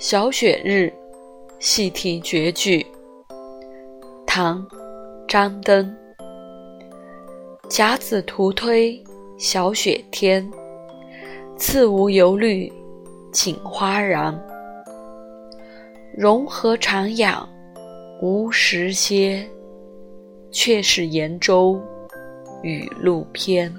《小雪日》，细题绝句。唐，张灯。甲子徒推小雪天，次无油绿锦花然。融合长养无时歇，却是严州雨露偏。